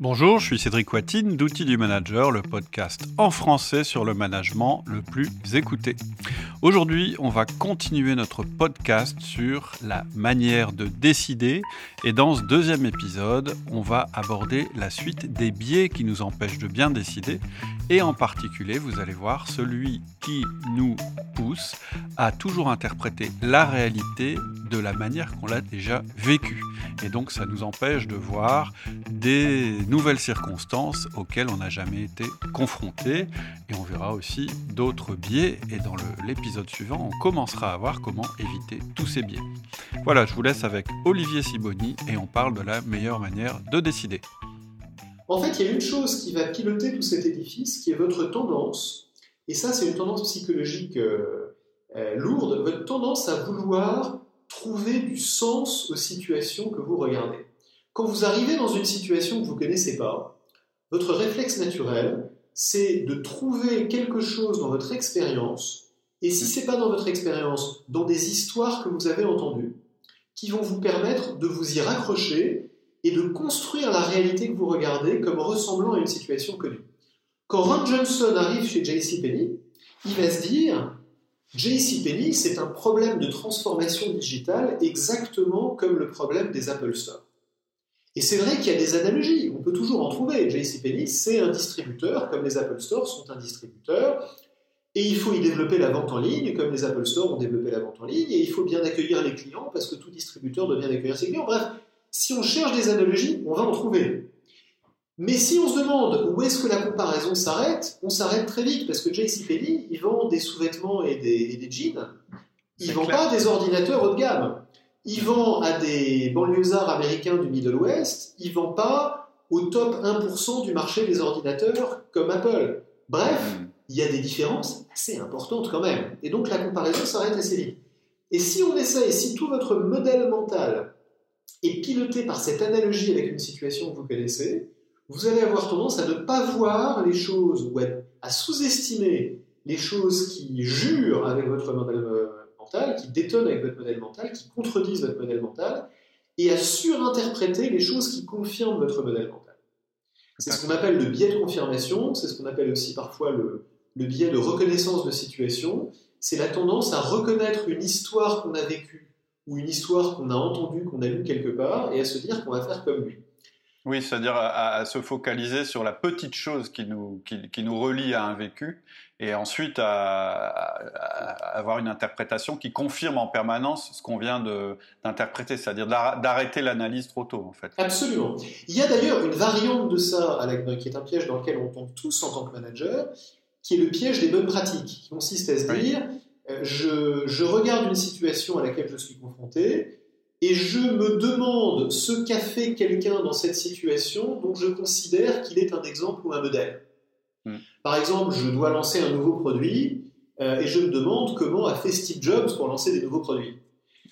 Bonjour, je suis Cédric Watine d'Outils du Manager, le podcast en français sur le management le plus écouté. Aujourd'hui, on va continuer notre podcast sur la manière de décider et dans ce deuxième épisode, on va aborder la suite des biais qui nous empêchent de bien décider et en particulier, vous allez voir, celui qui nous pousse à toujours interpréter la réalité de la manière qu'on l'a déjà vécue. Et donc ça nous empêche de voir des nouvelles circonstances auxquelles on n'a jamais été confronté. Et on verra aussi d'autres biais. Et dans l'épisode suivant, on commencera à voir comment éviter tous ces biais. Voilà, je vous laisse avec Olivier Siboni et on parle de la meilleure manière de décider. En fait, il y a une chose qui va piloter tout cet édifice, qui est votre tendance. Et ça, c'est une tendance psychologique euh, euh, lourde. Votre tendance à vouloir trouver du sens aux situations que vous regardez. Quand vous arrivez dans une situation que vous ne connaissez pas, votre réflexe naturel, c'est de trouver quelque chose dans votre expérience, et si ce n'est pas dans votre expérience, dans des histoires que vous avez entendues, qui vont vous permettre de vous y raccrocher et de construire la réalité que vous regardez comme ressemblant à une situation connue. Quand Ron Johnson arrive chez JCPenney, il va se dire JCPenney, c'est un problème de transformation digitale exactement comme le problème des Apple Store. Et c'est vrai qu'il y a des analogies, on peut toujours en trouver. JCPenney, c'est un distributeur, comme les Apple Store sont un distributeur, et il faut y développer la vente en ligne, comme les Apple Store ont développé la vente en ligne, et il faut bien accueillir les clients, parce que tout distributeur doit bien accueillir ses clients. Bref, si on cherche des analogies, on va en trouver. Mais si on se demande où est-ce que la comparaison s'arrête, on s'arrête très vite parce que JCPenney, ils vendent des sous-vêtements et des, jeans. Ils ne vendent pas des ordinateurs haut de gamme. Ils vendent à des banlieusards américains du Middle West. Ils ne vendent pas au top 1% du marché des ordinateurs comme Apple. Bref, hmm. il y a des différences assez importantes quand même. Et donc la comparaison s'arrête assez vite. Et si on essaie, si tout votre modèle mental est piloté par cette analogie avec une situation que vous connaissez, vous allez avoir tendance à ne pas voir les choses ou à, sous-estimer les choses qui jurent avec votre modèle qui détonnent avec votre modèle mental, qui contredisent votre modèle mental, et à surinterpréter les choses qui confirment votre modèle mental. C'est ce qu'on appelle le biais de confirmation, c'est ce qu'on appelle aussi parfois le, le biais de reconnaissance de situation. C'est la tendance à reconnaître une histoire qu'on a vécue ou une histoire qu'on a entendue, qu'on a lue quelque part, et à se dire qu'on va faire comme lui. Oui, c'est-à-dire à, se focaliser sur la petite chose qui nous, qui, nous relie à un vécu et ensuite à, avoir une interprétation qui confirme en permanence ce qu'on vient d'interpréter, c'est-à-dire d'arrêter l'analyse trop tôt en fait. Absolument. Il y a d'ailleurs une variante de ça qui est un piège dans lequel on tombe tous en tant que manager, qui est le piège des bonnes pratiques, qui consiste à se dire euh, je, je regarde une situation à laquelle je suis confronté, et je me demande ce qu'a fait quelqu'un dans cette situation dont je considère qu'il est un exemple ou un modèle. Hmm. Par exemple, je dois lancer un nouveau produit euh, et je me demande comment a fait Steve Jobs pour lancer des nouveaux produits.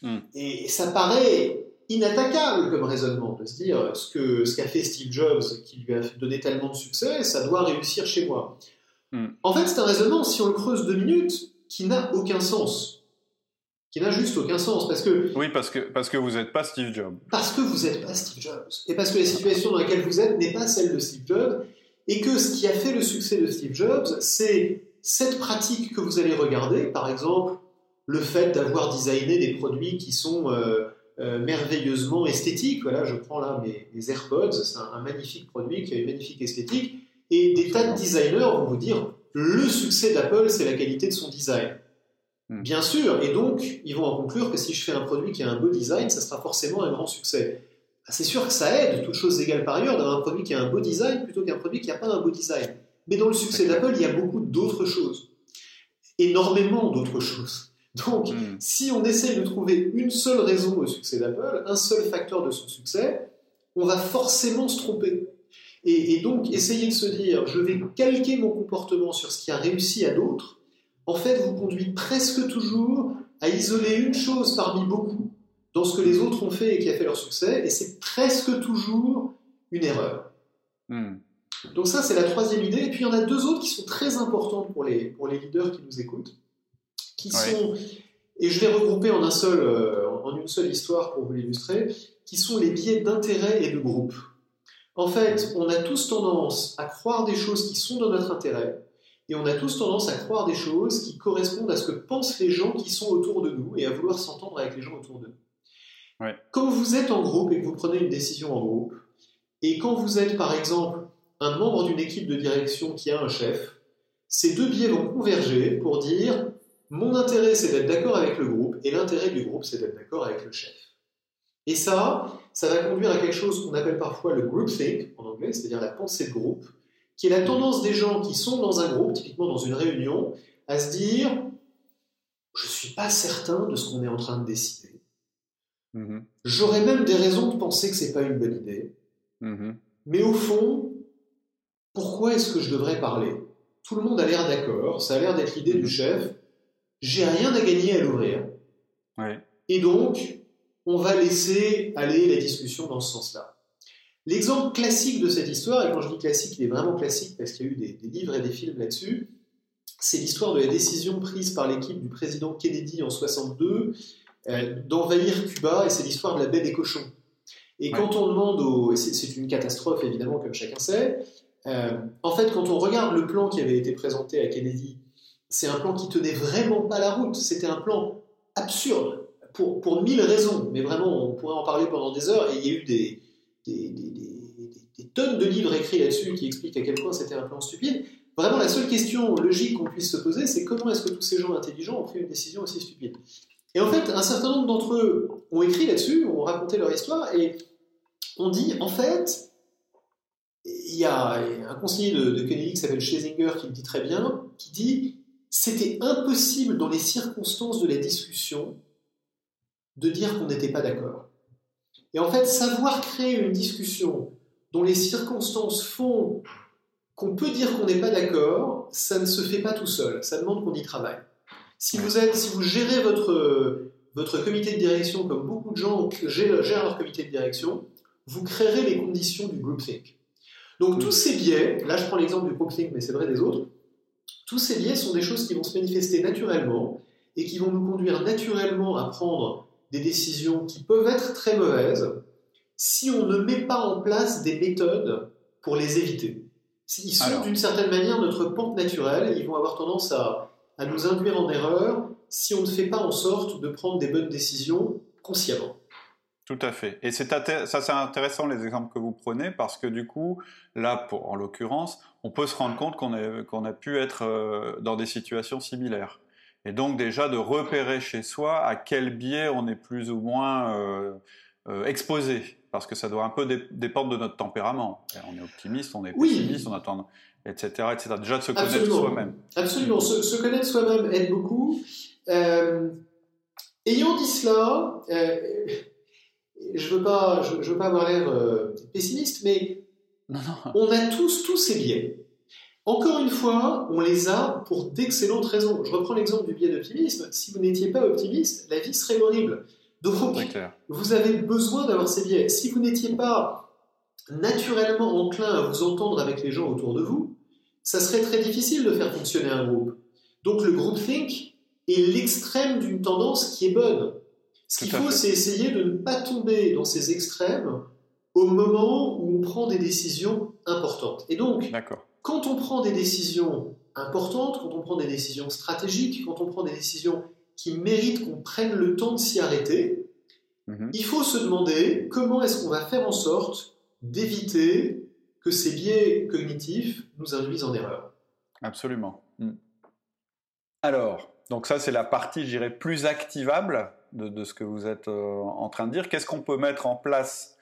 Hmm. Et, ça paraît inattaquable comme raisonnement de se dire ce que ce qu'a fait Steve Jobs qui lui a donné tellement de succès, ça doit réussir chez moi. Hmm. En fait, c'est un raisonnement, si on le creuse deux minutes, qui n'a aucun sens qui n'a juste aucun sens. Parce que, oui, parce que, parce que vous n'êtes pas Steve Jobs. Parce que vous n'êtes pas Steve Jobs. Et parce que la situation dans laquelle vous êtes n'est pas celle de Steve Jobs. Et que ce qui a fait le succès de Steve Jobs, c'est cette pratique que vous allez regarder, par exemple, le fait d'avoir designé des produits qui sont euh, euh, merveilleusement esthétiques. Voilà, je prends là mes, AirPods, c'est un, magnifique produit qui a une magnifique esthétique. Et des tas de designers vont vous dire le succès d'Apple, c'est la qualité de son design. Hmm. Bien sûr, et donc ils vont en conclure que si je fais un produit qui a un beau design, ça sera forcément un grand succès. Ah, c'est sûr que ça aide, toutes choses égales par ailleurs, d'avoir un produit qui a un beau design plutôt qu'un produit qui n'a pas un beau design. Mais dans le succès d'Apple, il y a beaucoup d'autres choses. Énormément d'autres choses. Donc, hmm. si on essaye de trouver une seule raison au succès d'Apple, un seul facteur de son succès, on va forcément se tromper. Et, et donc, essayer de se dire, je vais calquer mon comportement sur ce qui a réussi à d'autres, en fait, vous conduit presque toujours à isoler une chose parmi beaucoup dans ce que les autres ont fait et qui a fait leur succès, et c'est presque toujours une erreur. Hmm. Donc ça, c'est la troisième idée. Et puis, il y en a deux autres qui sont très importantes pour les, pour les leaders qui nous écoutent, qui sont, et je vais regrouper en, un seul, euh, en une seule histoire pour vous l'illustrer, qui sont les biais d'intérêt et de groupe. En fait, on a tous tendance à croire des choses qui sont dans notre intérêt, et on a tous tendance à croire des choses qui correspondent à ce que pensent les gens qui sont autour de nous, et à vouloir s'entendre avec les gens autour de nous. Quand vous êtes en groupe et que vous prenez une décision en groupe, et quand vous êtes par exemple un membre d'une équipe de direction qui a un chef, ces deux biais vont converger pour dire mon intérêt c'est d'être d'accord avec le groupe et l'intérêt du groupe c'est d'être d'accord avec le chef. Et ça, ça va conduire à quelque chose qu'on appelle parfois le groupthink en anglais, c'est-à-dire la pensée de groupe, qui est la tendance des gens qui sont dans un groupe, typiquement dans une réunion, à se dire je ne suis pas certain de ce qu'on est en train de décider. Mm-hmm. J'aurais même des raisons de penser que ce n'est pas une bonne idée. Mm-hmm. Mais au fond, pourquoi est-ce que je devrais parler? Tout le monde a l'air d'accord, ça a l'air d'être l'idée du chef, j'ai rien à gagner à l'ouvrir. Et donc, on va laisser aller la discussion dans ce sens-là. L'exemple classique de cette histoire, et quand je dis classique, il est vraiment classique parce qu'il y a eu des, livres et des films là-dessus, c'est l'histoire de la décision prise par l'équipe du président Kennedy en 62 euh, d'envahir Cuba, et c'est l'histoire de la baie des cochons. Et quand on demande aux... C'est une catastrophe, évidemment, comme chacun sait. Euh, en fait, quand on regarde le plan qui avait été présenté à Kennedy, c'est un plan qui tenait vraiment pas la route. C'était un plan absurde pour, pour mille raisons. Mais vraiment, on pourrait en parler pendant des heures. Et il y a eu des, des tonnes de livres écrits là-dessus qui expliquent à quel point c'était un plan stupide. Vraiment, la seule question logique qu'on puisse se poser, c'est comment est-ce que tous ces gens intelligents ont pris une décision aussi stupide? Et en fait, un certain nombre d'entre eux ont écrit là-dessus, ont raconté leur histoire, et on dit, en fait, il y a un conseiller de, de Kennedy qui s'appelle Schlesinger qui le dit très bien, qui dit c'était impossible dans les circonstances de la discussion de dire qu'on n'était pas d'accord. Et en fait, savoir créer une discussion dont les circonstances font qu'on peut dire qu'on n'est pas d'accord, ça ne se fait pas tout seul, ça demande qu'on y travaille. Si vous, êtes, si vous gérez votre, votre comité de direction comme beaucoup de gens gèrent leur comité de direction, vous créerez les conditions du groupthink. Donc tous ces biais, là je prends l'exemple du groupthink, mais c'est vrai des autres, tous ces biais sont des choses qui vont se manifester naturellement et qui vont nous conduire naturellement à prendre des décisions qui peuvent être très mauvaises si on ne met pas en place des méthodes pour les éviter. Ils sont d'une certaine manière notre pente naturelle ils vont avoir tendance à, à nous induire en erreur si on ne fait pas en sorte de prendre des bonnes décisions consciemment. Tout à fait. Et c'est ça, c'est intéressant les exemples que vous prenez parce que du coup, là, pour, en l'occurrence, on peut se rendre compte qu'on qu'on a pu être euh, dans des situations similaires. Et donc déjà de repérer chez soi à quel biais on est plus ou moins euh, exposé, parce que ça doit un peu dépendre de notre tempérament. On est optimiste, on est pessimiste, on attend, etc., etc. Déjà de se connaître soi-même. Absolument. Se, se, connaître soi-même aide beaucoup. ayant dit cela je veux pas, je, veux pas avoir l'air euh, pessimiste, mais on a tous tous ces biais. Encore une fois, on les a pour d'excellentes raisons. Je reprends l'exemple du biais d'optimisme. Si vous n'étiez pas optimiste, la vie serait horrible. Donc, vous avez besoin d'avoir ces biais. Si vous n'étiez pas naturellement enclin à vous entendre avec les gens autour de vous, ça serait très difficile de faire fonctionner un groupe. Donc, le groupthink est l'extrême d'une tendance qui est bonne. Ce qu'il faut, c'est essayer de ne pas tomber dans ces extrêmes au moment où on prend des décisions importantes. Et donc, quand on prend des décisions importantes, quand on prend des décisions stratégiques, quand on prend des décisions qui méritent qu'on prenne le temps de s'y arrêter, mhm. il faut se demander comment est-ce qu'on va faire en sorte d'éviter que ces biais cognitifs nous induisent en erreur. Absolument. Hmm. Alors, donc ça c'est la partie, je dirais, plus activable de, ce que vous êtes euh, en train de dire. Qu'est-ce qu'on peut mettre en place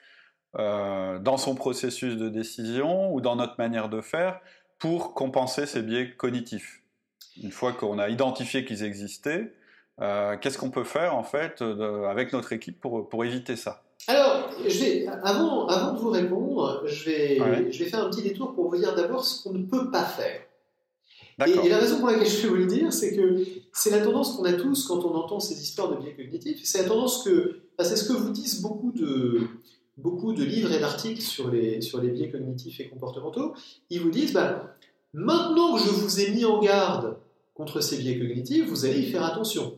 euh, dans son processus de décision ou dans notre manière de faire pour compenser ces biais cognitifs? Une fois qu'on a identifié qu'ils existaient, euh, qu'est-ce qu'on peut faire en fait avec notre équipe pour, pour éviter ça? Alors, je vais, avant, avant de vous répondre, je vais, je vais faire un petit détour pour vous dire d'abord ce qu'on ne peut pas faire. Et, la raison pour laquelle je vais vous le dire, c'est que c'est la tendance qu'on a tous quand on entend ces histoires de biais cognitifs. C'est la tendance que, c'est ce que vous disent beaucoup de, beaucoup de livres et d'articles sur les, sur les biais cognitifs et comportementaux. Ils vous disent, bah, maintenant que je vous ai mis en garde contre ces biais cognitifs, vous allez y faire attention.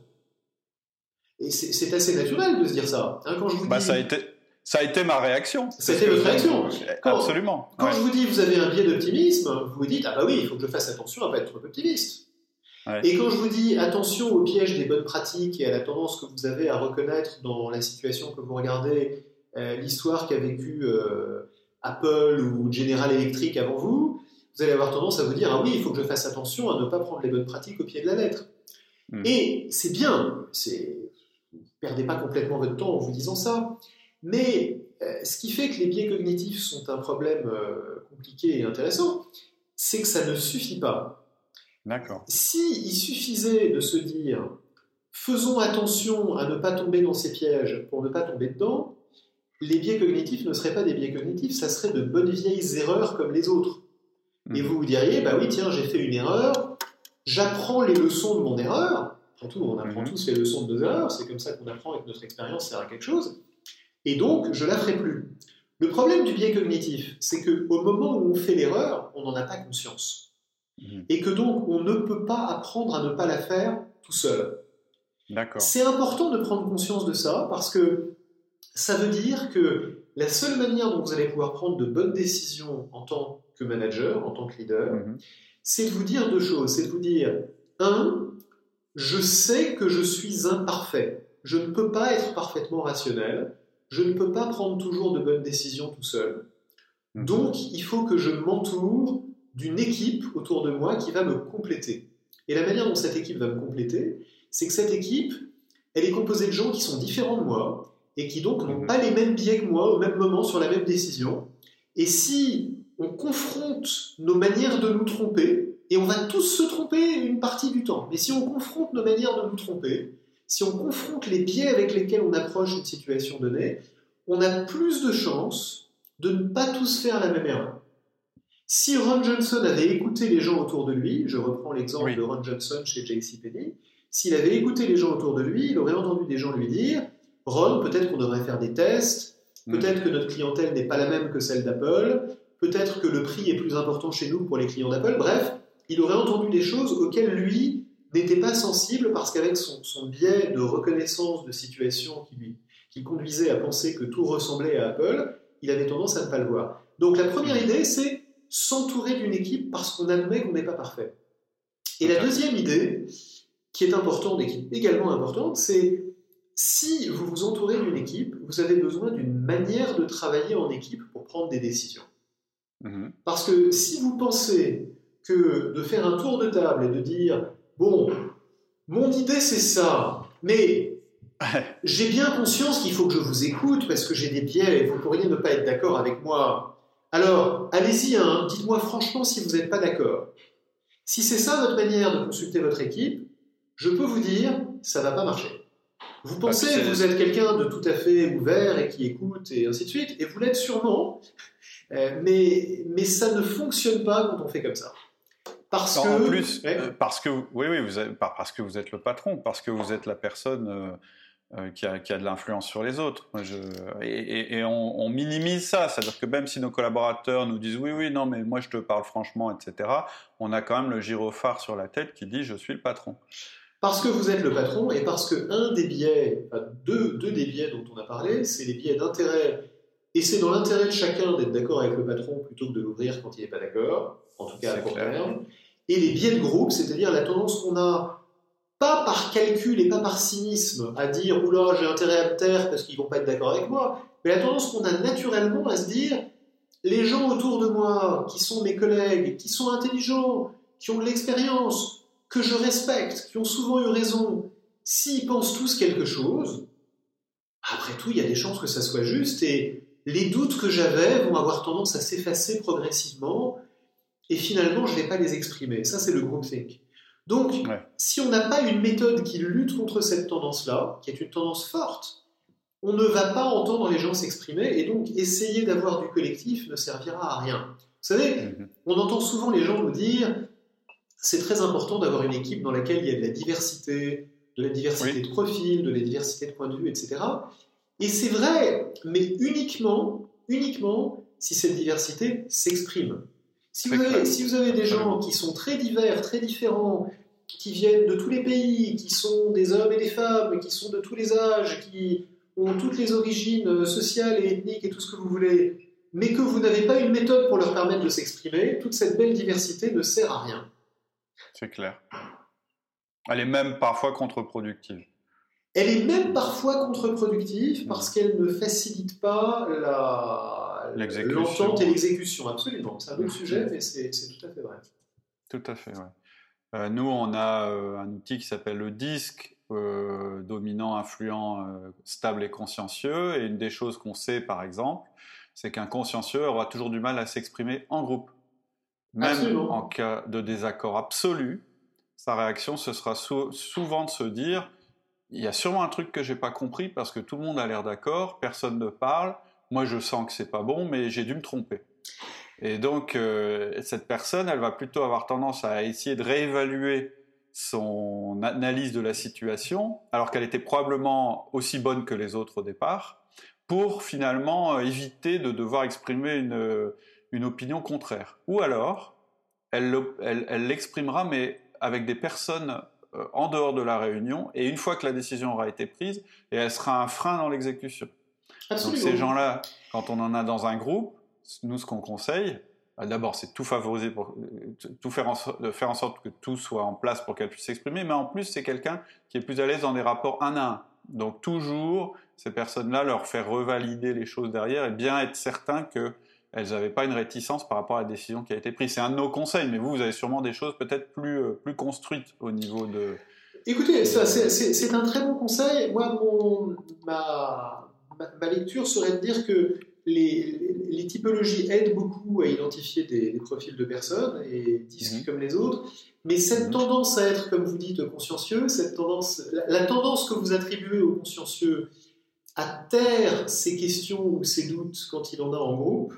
Et c'est assez naturel de se dire ça. Hein, quand je vous bah, ça a été Ça a été ma réaction. C'était votre réaction. Absolument. Quand je vous dis vous avez un biais d'optimisme, vous vous dites ah bah oui, il faut que je fasse attention à pas être trop optimiste. Et quand je vous dis attention au piège des bonnes pratiques et à la tendance que vous avez à reconnaître dans la situation que vous regardez, euh, l'histoire qu'a vécue euh, Apple ou General Electric avant vous, vous allez avoir tendance à vous dire ah oui, il faut que je fasse attention à ne pas prendre les bonnes pratiques au pied de la lettre. Hmm. Et c'est bien, c'est perdez pas complètement votre temps en vous disant ça, mais euh, ce qui fait que les biais cognitifs sont un problème compliqué et intéressant, c'est que ça ne suffit pas. D'accord. Si il suffisait de se dire faisons attention à ne pas tomber dans ces pièges pour ne pas tomber dedans, les biais cognitifs ne seraient pas des biais cognitifs, ça serait de bonnes vieilles erreurs comme les autres. Et mhm. vous vous diriez, bah oui, tiens, j'ai fait une erreur, j'apprends les leçons de mon erreur. Surtout, on apprend mhm. tous les leçons de nos erreurs, c'est comme ça qu'on apprend et que notre expérience sert à quelque chose. Et donc, je la ferai plus. Le problème du biais cognitif, c'est qu'au moment où on fait l'erreur, on n'en a pas conscience. Mhm. Et que donc on ne peut pas apprendre à ne pas la faire tout seul. C'est important de prendre conscience de ça parce que ça veut dire que la seule manière dont vous allez pouvoir prendre de bonnes décisions en tant que manager, en tant que leader, mhm. c'est de vous dire deux choses. C'est de vous dire, un, je sais que je suis imparfait. Je ne peux pas être parfaitement rationnel. Je ne peux pas prendre toujours de bonnes décisions tout seul. Mhm. Donc, il faut que je m'entoure d'une équipe autour de moi qui va me compléter. Et la manière dont cette équipe va me compléter, c'est que cette équipe, elle est composée de gens qui sont différents de moi et qui donc n'ont mhm. pas les mêmes biais que moi au même moment sur la même décision. Et si on confronte nos manières de nous tromper, et on va tous se tromper une partie du temps, mais si on confronte nos manières de nous tromper, si on confronte les biais avec lesquels on approche une situation donnée, on a plus de chances de ne pas tous faire la même erreur. Si Ron Johnson avait écouté les gens autour de lui, je reprends l'exemple de Ron Johnson chez JCPenney, s'il avait écouté les gens autour de lui, il aurait entendu des gens lui dire Ron, peut-être qu'on devrait faire des tests, hmm. peut-être que notre clientèle n'est pas la même que celle d'Apple, peut-être que le prix est plus important chez nous pour les clients d'Apple. Bref, il aurait entendu des choses auxquelles lui n'était pas sensible parce qu'avec son, biais de reconnaissance de situation qui lui qui conduisait à penser que tout ressemblait à Apple, il avait tendance à ne pas le voir. Donc la première idée, c'est s'entourer d'une équipe parce qu'on admet qu'on n'est pas parfait. Et la deuxième idée, qui est importante et qui est également importante, c'est si vous vous entourez d'une équipe, vous avez besoin d'une manière de travailler en équipe pour prendre des décisions. Mhm. Parce que si vous pensez que de faire un tour de table et de dire, bon, mon idée c'est ça, mais j'ai bien conscience qu'il faut que je vous écoute parce que j'ai des biais et vous pourriez ne pas être d'accord avec moi, alors, allez-y, hein, dites-moi franchement si vous n'êtes pas d'accord. Si c'est ça votre manière de consulter votre équipe, je peux vous dire, ça ne va pas marcher. Vous pensez que vous êtes quelqu'un de tout à fait ouvert et qui écoute et ainsi de suite, et vous l'êtes sûrement, euh, mais, mais ça ne fonctionne pas quand on fait comme ça. Parce que, en plus, euh, parce que oui, oui, vous êtes, parce que vous êtes le patron, parce que vous êtes la personne euh, euh, qui, a, de l'influence sur les autres. et, on, minimise ça, c'est-à-dire que même si nos collaborateurs nous disent oui, oui, non, mais moi je te parle franchement, etc., on a quand même le gyrophare sur la tête qui dit je suis le patron. Parce que vous êtes le patron et parce que un des biais, deux, deux des biais dont on a parlé, c'est les biais d'intérêt. Et c'est dans l'intérêt de chacun d'être d'accord avec le patron plutôt que de l'ouvrir quand il n'est pas d'accord, en tout cas à court terme. Et les biais de groupe, c'est-à-dire la tendance qu'on a pas par calcul et pas par cynisme à dire oula j'ai intérêt à me taire parce qu'ils vont pas être d'accord avec moi, mais la tendance qu'on a naturellement à se dire les gens autour de moi qui sont mes collègues, qui sont intelligents, qui ont de l'expérience, que je respecte, qui ont souvent eu raison, s'ils pensent tous quelque chose, après tout il y a des chances que ça soit juste et les doutes que j'avais vont avoir tendance à s'effacer progressivement et finalement je ne vais pas les exprimer. Ça c'est le groupthink. Donc, si on n'a pas une méthode qui lutte contre cette tendance-là, qui est une tendance forte, on ne va pas entendre les gens s'exprimer et donc essayer d'avoir du collectif ne servira à rien. Vous savez, mhm. on entend souvent les gens nous dire c'est très important d'avoir une équipe dans laquelle il y a de la diversité, de la diversité de profils, de la diversité de points de vue, etc. Et c'est vrai, mais uniquement, uniquement si cette diversité s'exprime. Si si vous avez des gens qui sont très divers, très différents, qui viennent de tous les pays, qui sont des hommes et des femmes, qui sont de tous les âges, qui ont toutes les origines sociales et ethniques et tout ce que vous voulez, mais que vous n'avez pas une méthode pour leur permettre de s'exprimer, toute cette belle diversité ne sert à rien. C'est clair. Elle est même parfois contre-productive. Elle est même parfois contre-productive parce qu'elle ne facilite pas l'entente et l'exécution. Absolument. C'est un autre sujet, mais c'est tout à fait vrai. Tout à fait, oui. Euh, nous, on a euh, un outil qui s'appelle le disque, euh, dominant, influent, stable et consciencieux. Et une des choses qu'on sait, par exemple, c'est qu'un consciencieux aura toujours du mal à s'exprimer en groupe. Même en cas de désaccord absolu, sa réaction, ce sera souvent de se dire il y a sûrement un truc que j'ai pas compris parce que tout le monde a l'air d'accord, personne ne parle, moi je sens que c'est pas bon, mais j'ai dû me tromper. Et donc euh, cette personne, elle va plutôt avoir tendance à essayer de réévaluer son analyse de la situation, alors qu'elle était probablement aussi bonne que les autres au départ, pour finalement euh, éviter de devoir exprimer une, une opinion contraire. Ou alors, elle l'exprimera, mais avec des personnes euh, en dehors de la réunion, et une fois que la décision aura été prise, et elle sera un frein dans l'exécution. Donc ces gens-là, quand on en a dans un groupe, nous ce qu'on conseille, bah, d'abord c'est tout favoriser pour tout faire en, faire en sorte que tout soit en place pour qu'elle puisse s'exprimer, mais en plus c'est quelqu'un qui est plus à l'aise dans des rapports un à un. Donc toujours ces personnes-là leur faire revalider les choses derrière et bien être certain que elles n'avaient pas une réticence par rapport à la décision qui a été prise. C'est un de nos conseils, mais vous, vous avez sûrement des choses peut-être plus, euh, plus construites au niveau de... Écoutez, c'est un très bon conseil. Moi, mon, ma, ma, lecture serait de dire que les, les, typologies aident beaucoup à identifier des, profils de personnes et disent mhm. comme les autres, mais cette mhm. tendance à être, comme vous dites, consciencieux, cette tendance, la tendance que vous attribuez au consciencieux à taire ses questions ou ses doutes quand il en a en groupe,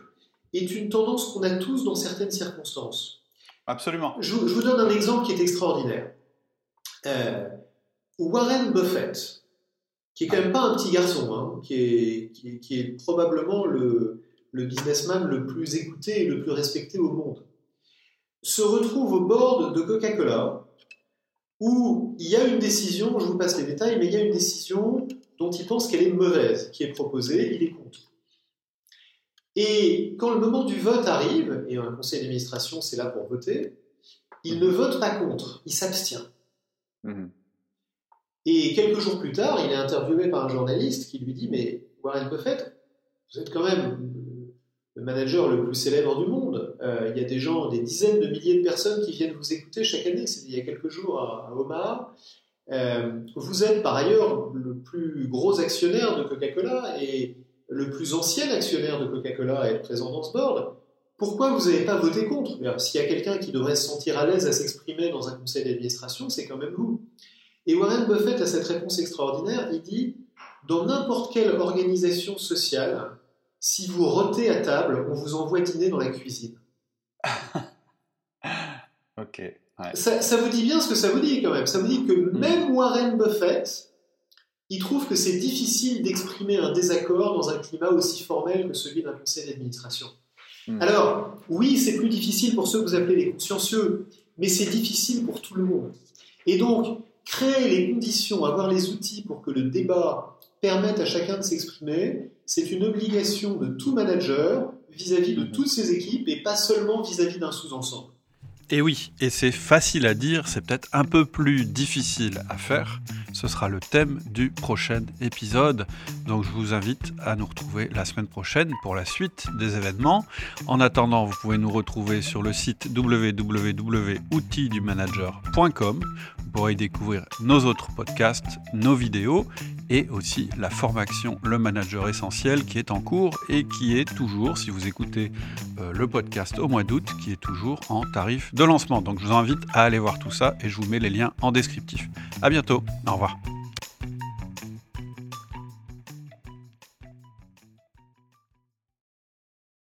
est une tendance qu'on a tous dans certaines circonstances. Absolument. Je, vous donne un exemple qui est extraordinaire. Euh, Warren Buffett, qui est quand même pas un petit garçon, hein, qui, est, qui, est, probablement le, le, businessman le plus écouté et le plus respecté au monde, se retrouve au bord de Coca-Cola, où il y a une décision, je vous passe les détails, mais il y a une décision dont il pense qu'elle est mauvaise, qui est proposée, il est contre. Et quand le moment du vote arrive, et un conseil d'administration, c'est là pour voter, il ne vote pas contre, il s'abstient. Mhm. Et quelques jours plus tard, il est interviewé par un journaliste qui lui dit Mais Warren Buffett, vous êtes quand même le manager le plus célèbre du monde. Euh, il y a des gens, des dizaines de milliers de personnes qui viennent vous écouter chaque année. C'était il y a quelques jours à, Omaha. Euh, vous êtes par ailleurs le plus gros actionnaire de Coca-Cola et le plus ancien actionnaire de Coca-Cola est présent dans ce board, pourquoi vous n'avez pas voté contre? S'il y a quelqu'un qui devrait se sentir à l'aise à s'exprimer dans un conseil d'administration, c'est quand même vous. Et Warren Buffett a cette réponse extraordinaire, il dit, dans n'importe quelle organisation sociale, si vous rotez à table, on vous envoie dîner dans la cuisine. ok. Ça, ça, vous dit bien ce que ça vous dit quand même. Ça vous dit que hmm. même Warren Buffett, il trouve que c'est difficile d'exprimer un désaccord dans un climat aussi formel que celui d'un conseil d'administration. Hmm. Alors, oui, c'est plus difficile pour ceux que vous appelez les consciencieux, mais c'est difficile pour tout le monde. Et donc, créer les conditions, avoir les outils pour que le débat permette à chacun de s'exprimer, c'est une obligation de tout manager vis-à-vis de hmm. toutes ses équipes et pas seulement vis-à-vis d'un sous-ensemble. Et oui, et c'est facile à dire, c'est peut-être un peu plus difficile à faire. Ce sera le thème du prochain épisode. Donc je vous invite à nous retrouver la semaine prochaine pour la suite des événements. En attendant, vous pouvez nous retrouver sur le site www.outildumanager.com. Pourrez découvrir nos autres podcasts, nos vidéos et aussi la formation Le Manager Essentiel qui est en cours et qui est toujours, si vous écoutez euh, le podcast au mois d'août, qui est toujours en tarif de lancement. Donc je vous invite à aller voir tout ça et je vous mets les liens en descriptif. À bientôt. Au revoir.